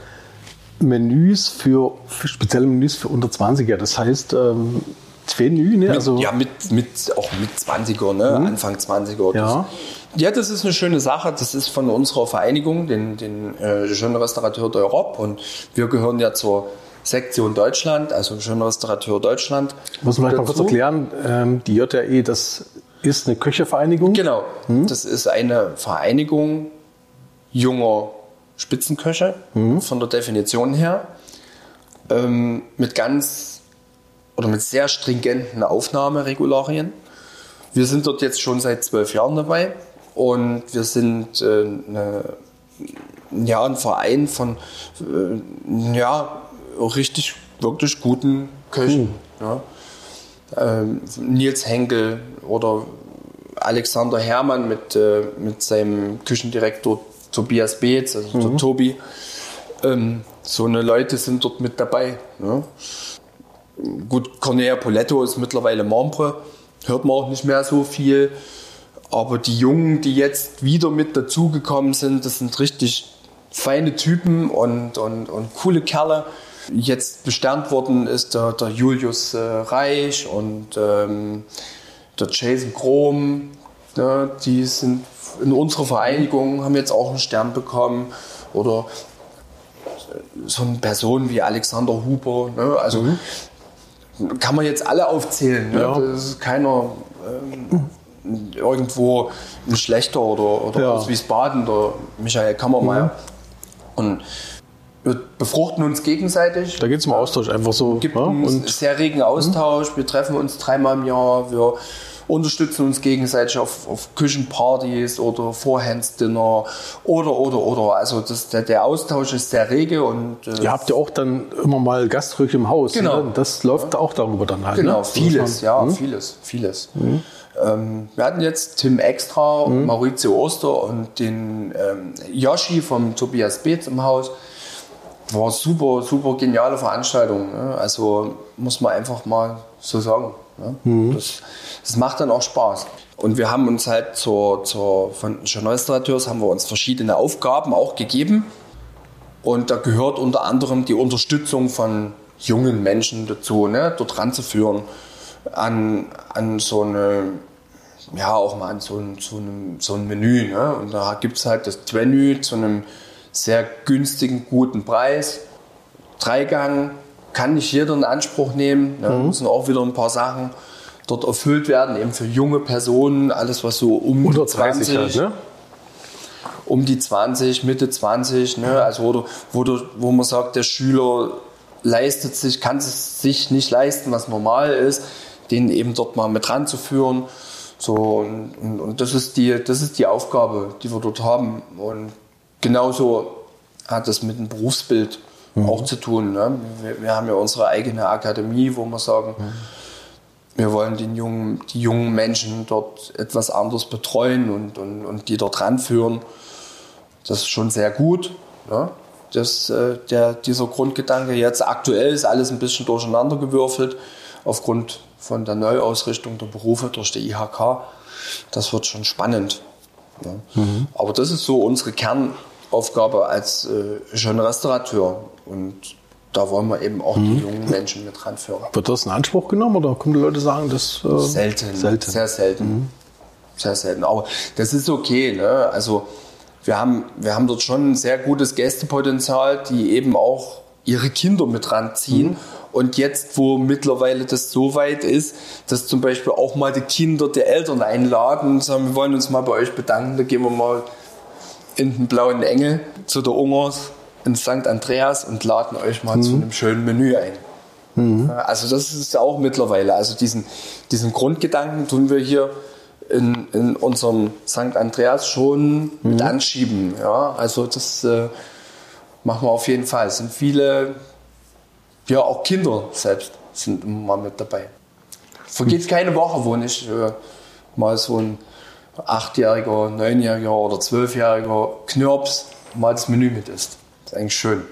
Menüs für, für, spezielle Menüs für unter 20er. Das heißt, ähm, Menü, ne? Also ja, mit, mit, auch mit 20er, ne? Mhm. Anfang 20er. Ja. Ja, das ist eine schöne Sache. Das ist von unserer Vereinigung, den, den äh, Jeune Restaurateur d'Europe. Und wir gehören ja zur Sektion Deutschland, also Jeune Restaurateur Deutschland. Muss man vielleicht mal kurz erklären, ähm, die JRE, das ist eine Köchevereinigung? Genau, hm? das ist eine Vereinigung junger Spitzenköche, hm? von der Definition her, ähm, mit ganz oder mit sehr stringenten Aufnahmeregularien. Wir sind dort jetzt schon seit zwölf Jahren dabei. Und wir sind äh, eine, ja, ein Verein von äh, ja, richtig, wirklich guten Köchen. Mhm. Ja. Ähm, Nils Henkel oder Alexander Hermann mit, äh, mit seinem Küchendirektor Tobias Beetz, also mhm. Tobi. Ähm, so eine Leute sind dort mit dabei. Ja. Gut, Cornelia Poletto ist mittlerweile Membre, hört man auch nicht mehr so viel. Aber die Jungen, die jetzt wieder mit dazugekommen sind, das sind richtig feine Typen und, und, und coole Kerle. Jetzt besternt worden ist der, der Julius äh, Reich und ähm, der Jason Grom. Ne, die sind in unserer Vereinigung, haben jetzt auch einen Stern bekommen. Oder so eine Person wie Alexander Huber. Ne, also mhm. Kann man jetzt alle aufzählen. Ne? Ja. Das ist keiner. Ähm, irgendwo ein schlechter oder, oder ja. aus Wiesbaden, der Michael Kammermeier. Mhm. Und wir befruchten uns gegenseitig. Da geht es um Austausch einfach so. Es gibt ja? einen und sehr regen Austausch. Mhm. Wir treffen uns dreimal im Jahr. Wir unterstützen uns gegenseitig auf, auf Küchenpartys oder Vorhandsdinner oder, oder, oder. Also das, der, der Austausch ist sehr rege. Und, äh, Ihr habt ja auch dann immer mal Gastrück im Haus. Genau. Ne? Das läuft ja. auch darüber dann halt. Genau, ne? vieles, ja, mhm. vieles, vieles. Mhm. Ähm, wir hatten jetzt Tim Extra, mhm. Maurizio Oster und den ähm, Yoshi vom Tobias Beetz im Haus. War super, super geniale Veranstaltung. Ne? Also muss man einfach mal so sagen. Ne? Mhm. Das, das, macht dann auch Spaß. Und wir haben uns halt zur, zur von Journalistrateurs haben wir uns verschiedene Aufgaben auch gegeben. Und da gehört unter anderem die Unterstützung von jungen Menschen dazu, ne? dort ranzuführen an, an so eine, ja, auch mal an so ein, so ein, so ein Menü. Ne? Und da gibt es halt das Menü zu einem sehr günstigen, guten Preis. Dreigang kann nicht jeder in Anspruch nehmen. Da mhm. müssen auch wieder ein paar Sachen dort erfüllt werden, eben für junge Personen, alles was so um Unter 20 halt, ne? um die 20, Mitte 20, ne? also wo, wo, wo man sagt, der Schüler leistet sich, kann es sich nicht leisten, was normal ist, den eben dort mal mit ranzuführen. So, und, und, und, das, ist die, das ist die Aufgabe, die wir dort haben. Und genauso hat das mit dem Berufsbild mhm. auch zu tun. Ne? Wir, wir, haben ja unsere eigene Akademie, wo wir sagen, mhm. wir wollen den jungen, die jungen Menschen dort etwas anders betreuen und, und, und die dort ranführen. Das ist schon sehr gut. Ne? Das, äh, der, dieser Grundgedanke jetzt aktuell ist alles ein bisschen durcheinander gewürfelt aufgrund von der Neuausrichtung der Berufe durch die IHK. Das wird schon spannend. Ja. Mhm. Aber das ist so unsere Kernaufgabe als äh, Jeune-Restaurateur. Und da wollen wir eben auch mhm. die jungen Menschen mit ranführen. Wird das in Anspruch genommen oder kommen die Leute sagen, das äh, selten, selten, sehr selten, mhm. sehr selten. Aber das ist okay. Ne? Also wir haben, wir haben dort schon ein sehr gutes Gästepotenzial, die eben auch ihre Kinder mit ranziehen. Mhm. Und jetzt, wo mittlerweile das so weit ist, dass zum Beispiel auch mal die Kinder der Eltern einladen und sagen, wir wollen uns mal bei euch bedanken, da gehen wir mal in den blauen Engel zu der Ungers in St. Andreas und laden euch mal mhm. zu einem schönen Menü ein. Mhm. Also das ist ja auch mittlerweile. Also diesen, diesen Grundgedanken tun wir hier in, in unserem St. Andreas schon mhm. mit anschieben. Ja? Also das äh, machen wir auf jeden Fall. Es sind viele, ja auch Kinder selbst sind immer mal mit dabei. Vergeht keine Woche, wo nicht äh, mal so ein achtjähriger, neunjähriger oder zwölfjähriger Knirps mal das Menü mit isst. Das ist eigentlich schön.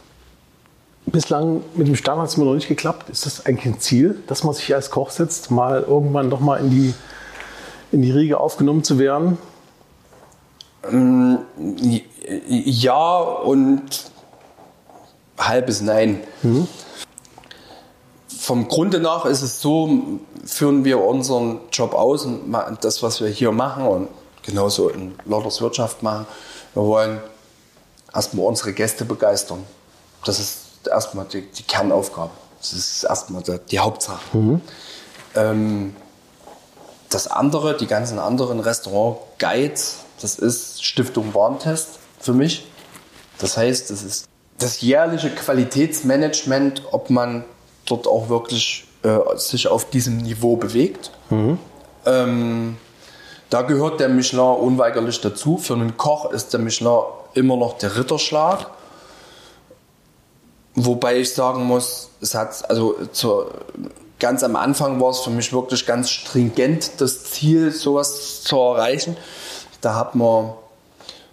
Bislang mit dem Stern hat es mir noch nicht geklappt. Ist das eigentlich ein Ziel, dass man sich als Koch setzt, mal irgendwann doch mal in die in die Riege aufgenommen zu werden? Mm, ja und halbes Nein. Mhm. Vom Grunde nach ist es so, führen wir unseren Job aus und das, was wir hier machen und genauso in Lotters Wirtschaft machen. Wir wollen erstmal unsere Gäste begeistern. Das ist erstmal die, die Kernaufgabe. Das ist erstmal die Hauptsache. Mhm. Ähm, das andere, die ganzen anderen Restaurant-Guides, das ist Stiftung Warntest für mich. Das heißt, das ist das jährliche Qualitätsmanagement, ob man dort auch wirklich äh, sich auf diesem Niveau bewegt. Mhm. Ähm, da gehört der Michelin unweigerlich dazu. Für einen Koch ist der Michelin immer noch der Ritterschlag. Wobei ich sagen muss, es hat also zur, ganz am Anfang war es für mich wirklich ganz stringent, das Ziel, sowas zu erreichen. Da hat man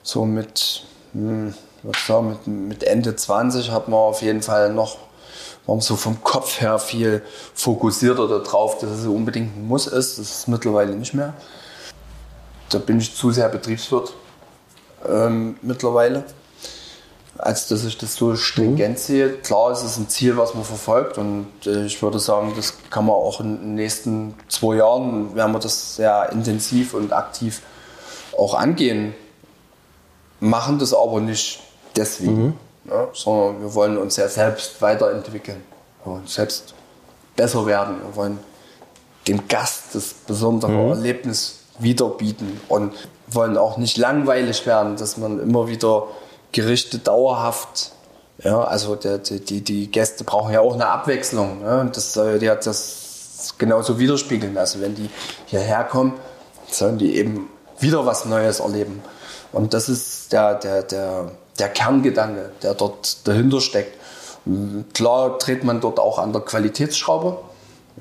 so mit, hm, sagen, mit, mit Ende 20 hat man auf jeden Fall noch, war so vom Kopf her viel fokussierter darauf, dass es unbedingt ein Muss ist. Das ist mittlerweile nicht mehr. Da bin ich zu sehr Betriebswirt ähm, mittlerweile als dass ich das so stringent sehe. Klar, es ist ein Ziel, was man verfolgt und äh, ich würde sagen, das kann man auch in den nächsten zwei Jahren, werden wir das sehr intensiv und aktiv auch angehen. Machen das aber nicht deswegen, mhm. ja, sondern wir wollen uns ja selbst weiterentwickeln und selbst besser werden. Wir wollen dem Gast das besondere mhm. Erlebnis wiederbieten und wollen auch nicht langweilig werden, dass man immer wieder Gerichte dauerhaft. Ja, also der, die, die Gäste brauchen ja auch eine Abwechslung. Ne? Und das soll ja das genauso widerspiegeln. Also wenn die hierher kommen, sollen die eben wieder was Neues erleben. Und das ist der, der, der, der Kerngedanke, der dort dahinter steckt. Klar dreht man dort auch an der Qualitätsschraube,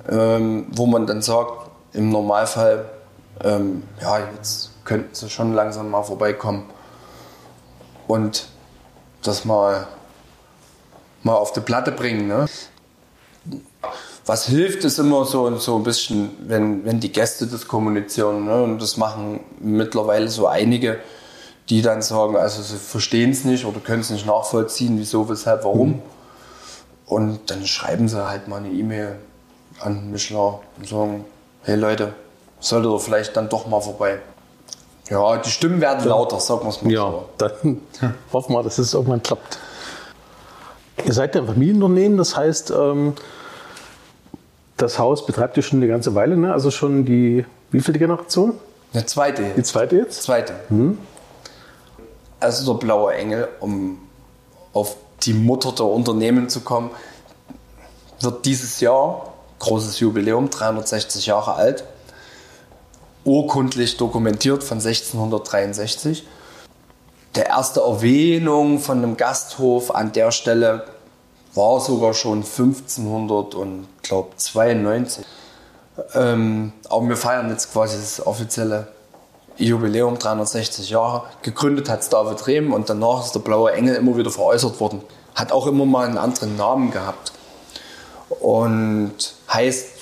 ähm, wo man dann sagt, im Normalfall, ähm, ja, jetzt könnten sie schon langsam mal vorbeikommen und das mal, mal auf die Platte bringen. Ne? Was hilft, ist immer so, so ein bisschen, wenn, wenn die Gäste das kommunizieren. Ne? Und das machen mittlerweile so einige, die dann sagen, also sie verstehen es nicht oder können es nicht nachvollziehen, wieso, weshalb, warum. Mhm. Und dann schreiben sie halt mal eine E-Mail an Michelin und sagen, hey Leute, solltet ihr vielleicht dann doch mal vorbei. Ja, die Stimmen werden lauter, sagen wir es mal ja, so. Dann hoffen wir, dass es irgendwann klappt. Ihr seid ja ein Familienunternehmen, das heißt, ähm, das Haus betreibt ihr schon eine ganze Weile, ne? also schon die, wie viele Generation? Eine zweite. Die zweite jetzt? Zweite. Mhm. Also der blaue Engel, um auf die Mutter der Unternehmen zu kommen, wird dieses Jahr, großes Jubiläum, 360 Jahre alt, urkundlich dokumentiert von 1663. Der erste Erwähnung von einem Gasthof an der Stelle war sogar schon 1592. Ähm, aber wir feiern jetzt quasi das offizielle Jubiläum, 360 Jahre. Gegründet hat es David Rehm und danach ist der Blaue Engel immer wieder veräußert worden. Hat auch immer mal einen anderen Namen gehabt. Und heißt,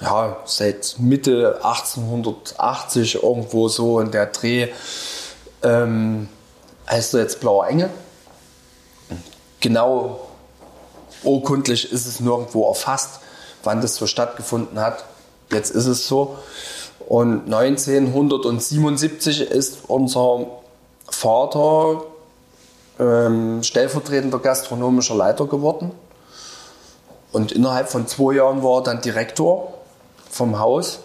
ja, seit Mitte 1880 irgendwo so in der Dreh, ähm, heißt er jetzt Blauer Engel. Genau urkundlich ist es nirgendwo erfasst, wann das so stattgefunden hat. Jetzt ist es so. Und 1977 ist unser Vater ähm, stellvertretender gastronomischer Leiter geworden. Und innerhalb von zwei Jahren war er dann Direktor vom Haus.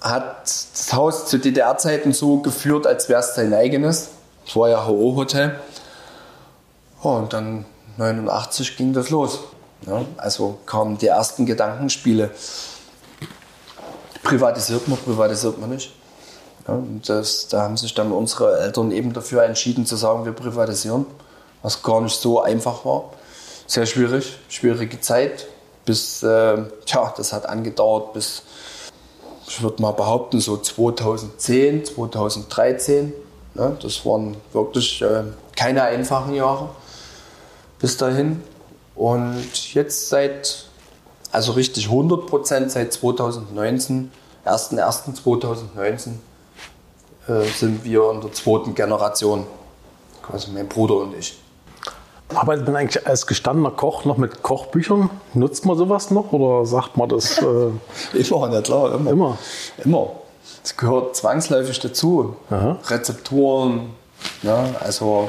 Hat das Haus zu DDR-Zeiten so geführt, als wäre es sein eigenes. Es war ja HO-Hotel. Ja, und dann 89 ging das los. Ja, also kamen die ersten Gedankenspiele. Privatisiert man, privatisiert man nicht. Ja, das, da haben sich dann unsere Eltern eben dafür entschieden zu sagen, wir privatisieren, was gar nicht so einfach war. Sehr schwierig, schwierige Zeit. Bis, äh, tja, das hat angedauert bis, ich würde mal behaupten, so 2010, 2013. Ja, das waren wirklich äh, keine einfachen Jahre bis dahin. Und jetzt seit, also richtig 100 Prozent seit 2019, 1.1.2019, äh, sind wir in der zweiten Generation. Quasi mein Bruder und ich. Arbeitet man eigentlich als gestandener Koch noch mit Kochbüchern? Nutzt man sowas noch oder sagt man das? Äh immer, ja klar, immer. Immer. Immer. Das gehört zwangsläufig dazu. Aha. Rezepturen, ja, also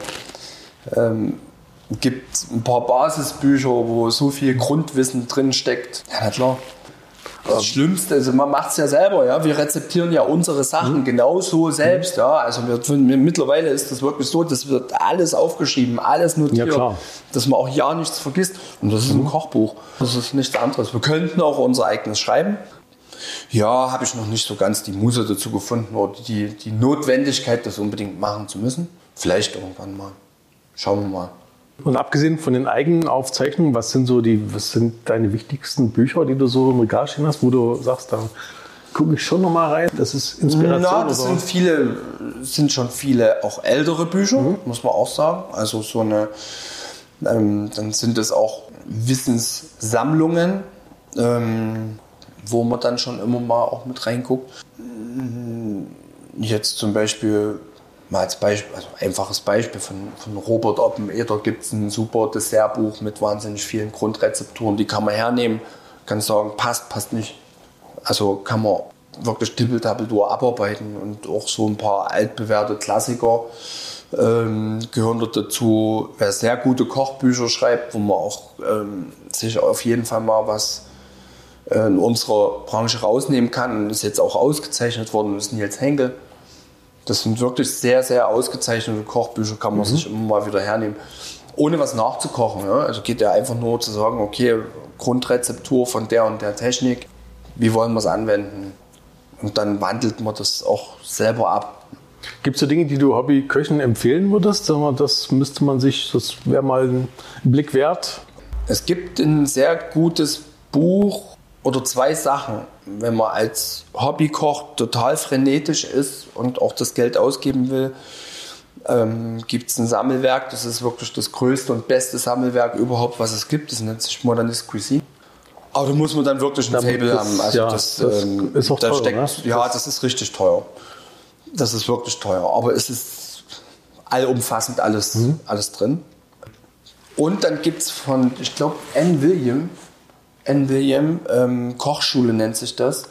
ähm, gibt ein paar Basisbücher, wo so viel Grundwissen drin steckt. Ja, na klar. Das Schlimmste, also man macht es ja selber, ja. Wir rezeptieren ja unsere Sachen mhm. genauso selbst, ja. Also wir, mittlerweile ist das wirklich so, das wird alles aufgeschrieben, alles notiert, ja, dass man auch ja nichts vergisst. Und das ist ein mhm. Kochbuch. Das ist nichts anderes. Wir könnten auch unser eigenes schreiben. Ja, habe ich noch nicht so ganz die Muse dazu gefunden oder die, die Notwendigkeit, das unbedingt machen zu müssen. Vielleicht irgendwann mal. Schauen wir mal. Und abgesehen von den eigenen Aufzeichnungen, was sind so die, was sind deine wichtigsten Bücher, die du so im Regal stehen hast, wo du sagst, da gucke ich schon noch mal rein, das ist Inspiration? Na, das oder? sind viele, sind schon viele auch ältere Bücher, mhm. muss man auch sagen. Also so eine, ähm, dann sind es auch Wissenssammlungen, ähm, wo man dann schon immer mal auch mit reinguckt. Jetzt zum Beispiel mal als Beispiel, also einfaches Beispiel von, von Robert Oppeneder gibt es ein super Dessertbuch mit wahnsinnig vielen Grundrezepturen, die kann man hernehmen, kann sagen, passt, passt nicht. Also kann man wirklich Tippeltappeldur abarbeiten und auch so ein paar altbewährte Klassiker ähm, gehören dazu. Wer sehr gute Kochbücher schreibt, wo man auch ähm, sich auf jeden Fall mal was äh, in unserer Branche rausnehmen kann, ist jetzt auch ausgezeichnet worden, ist Nils Henkel das sind wirklich sehr, sehr ausgezeichnete Kochbücher, kann man mhm. sich immer mal wieder hernehmen. Ohne was nachzukochen. Ja? Also geht ja einfach nur zu sagen, okay, Grundrezeptur von der und der Technik, wie wollen wir es anwenden? Und dann wandelt man das auch selber ab. Gibt es so Dinge, die du Hobbyköchen empfehlen würdest? Das müsste man sich, das wäre mal ein Blick wert. Es gibt ein sehr gutes Buch oder zwei Sachen. Wenn man als Hobbykoch total frenetisch ist und auch das Geld ausgeben will, ähm, gibt es ein Sammelwerk. Das ist wirklich das größte und beste Sammelwerk überhaupt, was es gibt. Das nennt sich Modernist Cuisine. Aber da muss man dann wirklich ein Fable haben. Also ja, das, das ähm, ist auch da teuer, steckt, ne? Ja, das ist richtig teuer. Das ist wirklich teuer. Aber es ist allumfassend alles, mhm. alles drin. Und dann gibt es von, ich glaube, Anne William, N. William, ähm, Kochschule nennt sich das.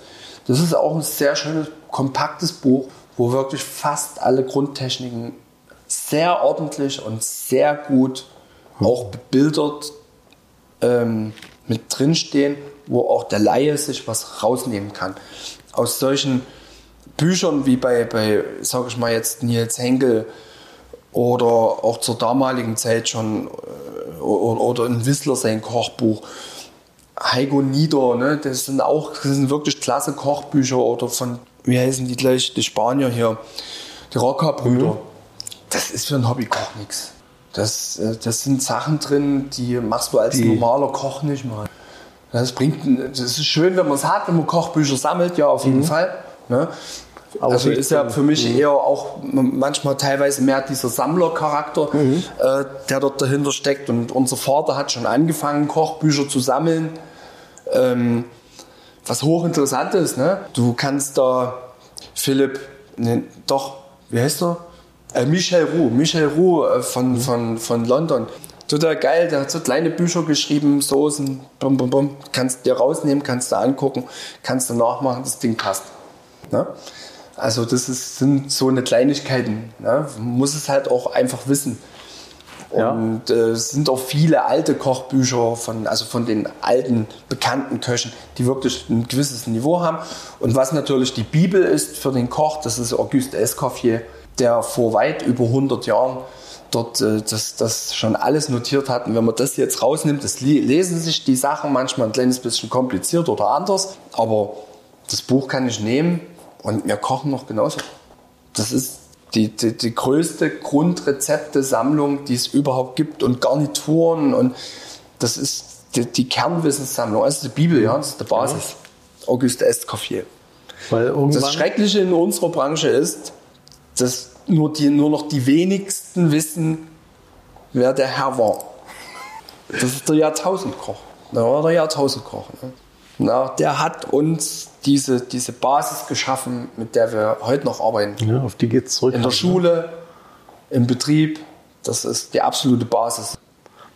Das ist auch ein sehr schönes, kompaktes Buch, wo wirklich fast alle Grundtechniken sehr ordentlich und sehr gut auch bebildert ähm, mit drinstehen, wo auch der Laie sich was rausnehmen kann. Aus solchen Büchern wie bei, bei sage ich mal jetzt Nils Henkel oder auch zur damaligen Zeit schon äh, oder, oder in Whistler sein Kochbuch. Heiko Nieder, ne, das sind auch das sind wirklich klasse Kochbücher oder von, wie heißen die gleich, die Spanier hier, die Rocker-Brüder. Mhm. Das ist für einen Hobbykoch nichts. Das, äh, das sind Sachen drin, die machst du als die. normaler Koch nicht mal. Das bringt, das ist schön, wenn man es hat, wenn man Kochbücher sammelt, ja, auf jeden mhm. Fall. Ne? Aber also ist ja für mich mhm. eher auch manchmal teilweise mehr dieser Sammlercharakter, mhm. äh, der dort dahinter steckt. Und unser Vater hat schon angefangen, Kochbücher zu sammeln. Ähm, was hochinteressant ist, ne? Du kannst da Philipp, ne, doch, wie heißt er? Äh, Michel Roux, Michel Roux äh, von, mhm. von, von London. Total geil, der hat so kleine Bücher geschrieben, Soßen, bum, bum, bum. Kannst dir rausnehmen, kannst du angucken, kannst du nachmachen, das Ding passt. Ne? Also das ist, sind so eine Kleinigkeiten. Ne? Man muss es halt auch einfach wissen. Und äh, es sind auch viele alte Kochbücher von, also von den alten bekannten Köchen, die wirklich ein gewisses Niveau haben. Und was natürlich die Bibel ist für den Koch, das ist Auguste Escoffier, der vor weit über 100 Jahren dort äh, das, das schon alles notiert hat. Und wenn man das jetzt rausnimmt, das lesen sich die Sachen manchmal ein kleines bisschen kompliziert oder anders. Aber das Buch kann ich nehmen und wir kochen noch genauso. Das ist die, die, die größte Grundrezepte-Sammlung, die es überhaupt gibt und Garnituren und das ist die, die Kernwissenssammlung. Also die Bibel, ja, das ist die Basis. Ja. Auguste Escoffier. Das Schreckliche in unserer Branche ist, dass nur, die, nur noch die wenigsten wissen, wer der Herr war. Das ist der Jahrtausendkoch. Da war der Jahrtausendkoch. Ne? Na, der hat uns diese, diese Basis geschaffen, mit der wir heute noch arbeiten. Ja, auf die geht es zurück. In der? Schule, im Betrieb, das ist die absolute Basis.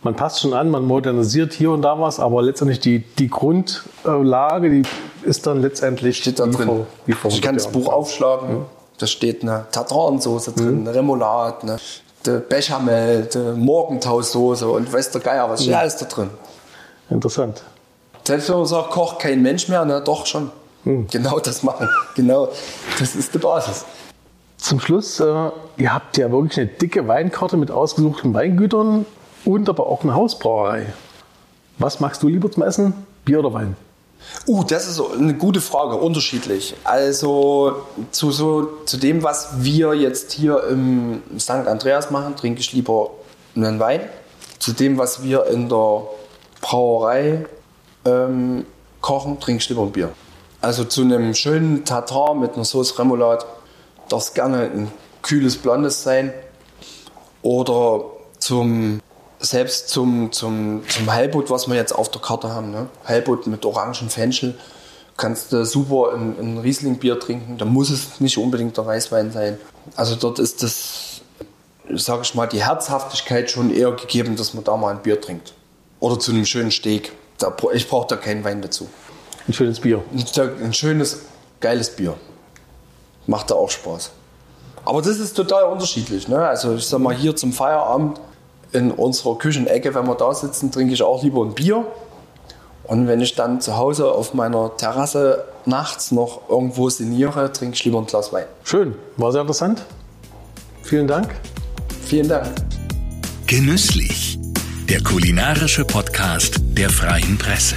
Man passt schon an, man modernisiert hier und da was, aber letztendlich die, die Grundlage, die ist dann letztendlich steht da drin. Vor, wie vor ich kann das Buch aufschlagen, ja. da steht eine Tartarensoße drin, mhm. eine Remoulade, eine, eine Bechamel, eine Morgentaussoße und weiß der Geier was, ja. alles da drin. Interessant. Selbst wenn man sagt, kocht kein Mensch mehr, na doch schon. Hm. Genau das machen. Genau, das ist die Basis. Zum Schluss, äh, ihr habt ja wirklich eine dicke Weinkarte mit ausgesuchten Weingütern und aber auch eine Hausbrauerei. Was magst du lieber zum Essen? Bier oder Wein? Uh, das ist eine gute Frage, unterschiedlich. Also zu, so, zu dem, was wir jetzt hier im St. Andreas machen, trinke ich lieber einen Wein. Zu dem, was wir in der Brauerei ähm, kochen, trinkst du lieber ein Bier. Also zu einem schönen Tatar mit einer Sauce Remoulade darf es gerne ein kühles Blondes sein. Oder zum, selbst zum, zum, zum Heilbutt, was wir jetzt auf der Karte haben. Ne? Heilbutt mit orangen Fenchel. Kannst du super ein, ein Riesling-Bier trinken. Da muss es nicht unbedingt der Weißwein sein. Also dort ist das, sage ich mal, die Herzhaftigkeit schon eher gegeben, dass man da mal ein Bier trinkt. Oder zu einem schönen Steak. Da, ich brauche da keinen Wein dazu. Ein schönes Bier. Ein schönes, geiles Bier. Macht da auch Spaß. Aber das ist total unterschiedlich. Ne? Also ich sag mal, hier zum Feierabend in unserer Küchenecke, wenn wir da sitzen, trinke ich auch lieber ein Bier. Und wenn ich dann zu Hause auf meiner Terrasse nachts noch irgendwo sinniere, trinke ich lieber ein Glas Wein. Schön, war sehr interessant. Vielen Dank. Vielen Dank. Genüsslich der kulinarische Podcast der Freien Presse.